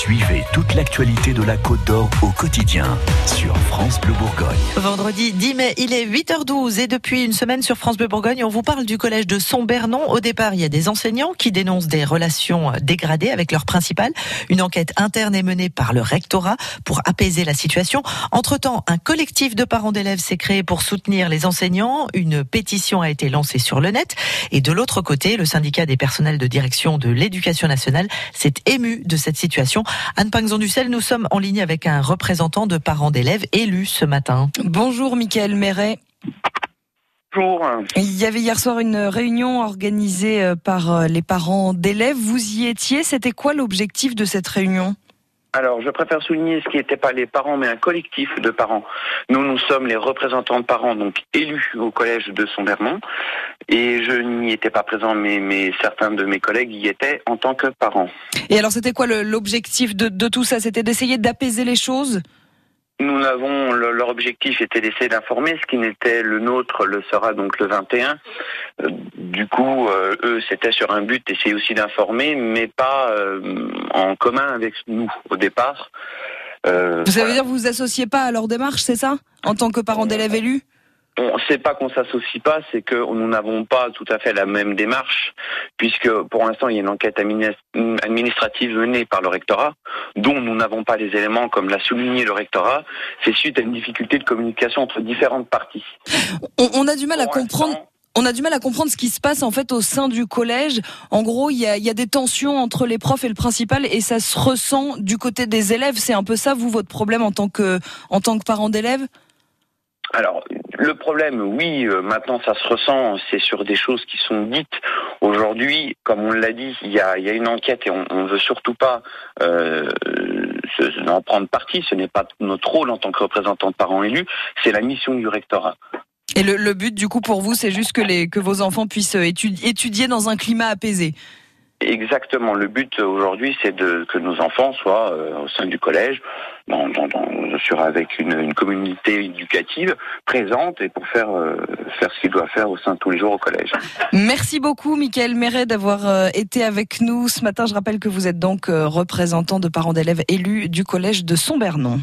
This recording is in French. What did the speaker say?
Suivez toute l'actualité de la Côte d'Or au quotidien sur France Bleu Bourgogne. Vendredi 10 mai, il est 8h12 et depuis une semaine sur France Bleu Bourgogne, on vous parle du collège de Sombernon. Au départ, il y a des enseignants qui dénoncent des relations dégradées avec leur principal. Une enquête interne est menée par le rectorat pour apaiser la situation. Entre-temps, un collectif de parents d'élèves s'est créé pour soutenir les enseignants. Une pétition a été lancée sur le net. Et de l'autre côté, le syndicat des personnels de direction de l'éducation nationale s'est ému de cette situation. Anne Pingzon-Ducel, nous sommes en ligne avec un représentant de parents d'élèves élus ce matin. Bonjour Mickaël Méret. Bonjour. Il y avait hier soir une réunion organisée euh, par euh, les parents d'élèves. Vous y étiez. C'était quoi l'objectif de cette réunion? Alors, je préfère souligner ce qui n'était pas les parents, mais un collectif de parents. Nous, nous sommes les représentants de parents, donc élus au collège de Sombermont. Et je n'y étais pas présent, mais, certains de mes collègues y étaient en tant que parents. Et alors, c'était quoi l'objectif de tout ça? C'était d'essayer d'apaiser les choses? Nous avons leur objectif était d'essayer d'informer, ce qui n'était le nôtre le sera donc le 21. Euh, du coup, euh, eux c'était sur un but d'essayer aussi d'informer, mais pas euh, en commun avec nous au départ. vous savez dire vous vous associez pas à leur démarche, c'est ça, en tant que parent d'élève élu on sait pas qu'on s'associe pas, c'est que nous n'avons pas tout à fait la même démarche, puisque pour l'instant il y a une enquête administrative menée par le rectorat, dont nous n'avons pas les éléments, comme l'a souligné le rectorat. C'est suite à une difficulté de communication entre différentes parties. On, a du mal à comprendre. On a du mal à comprendre ce qui se passe en fait au sein du collège. En gros, il y a, y a, des tensions entre les profs et le principal et ça se ressent du côté des élèves. C'est un peu ça, vous, votre problème en tant que, en tant que parent d'élève? Alors, le problème, oui, euh, maintenant ça se ressent, c'est sur des choses qui sont dites. Aujourd'hui, comme on l'a dit, il y a, une enquête et on ne veut surtout pas euh, en prendre parti. Ce n'est pas notre rôle en tant que représentant de parents élus, c'est la mission du rectorat. Et le, but, du coup, pour vous, c'est juste que, vos enfants puissent étudier dans un climat apaisé? Exactement. Le but aujourd'hui, c'est de que nos enfants soient euh, au sein du collège, dans, dans, sur avec une, communauté éducative présente et pour faire euh, faire ce qu'il doit faire au sein de tous les jours au collège. Merci beaucoup, Michael Méret, d'avoir euh, été avec nous ce matin. Je rappelle que vous êtes donc représentant de parents d'élèves élus du collège de Sombernon.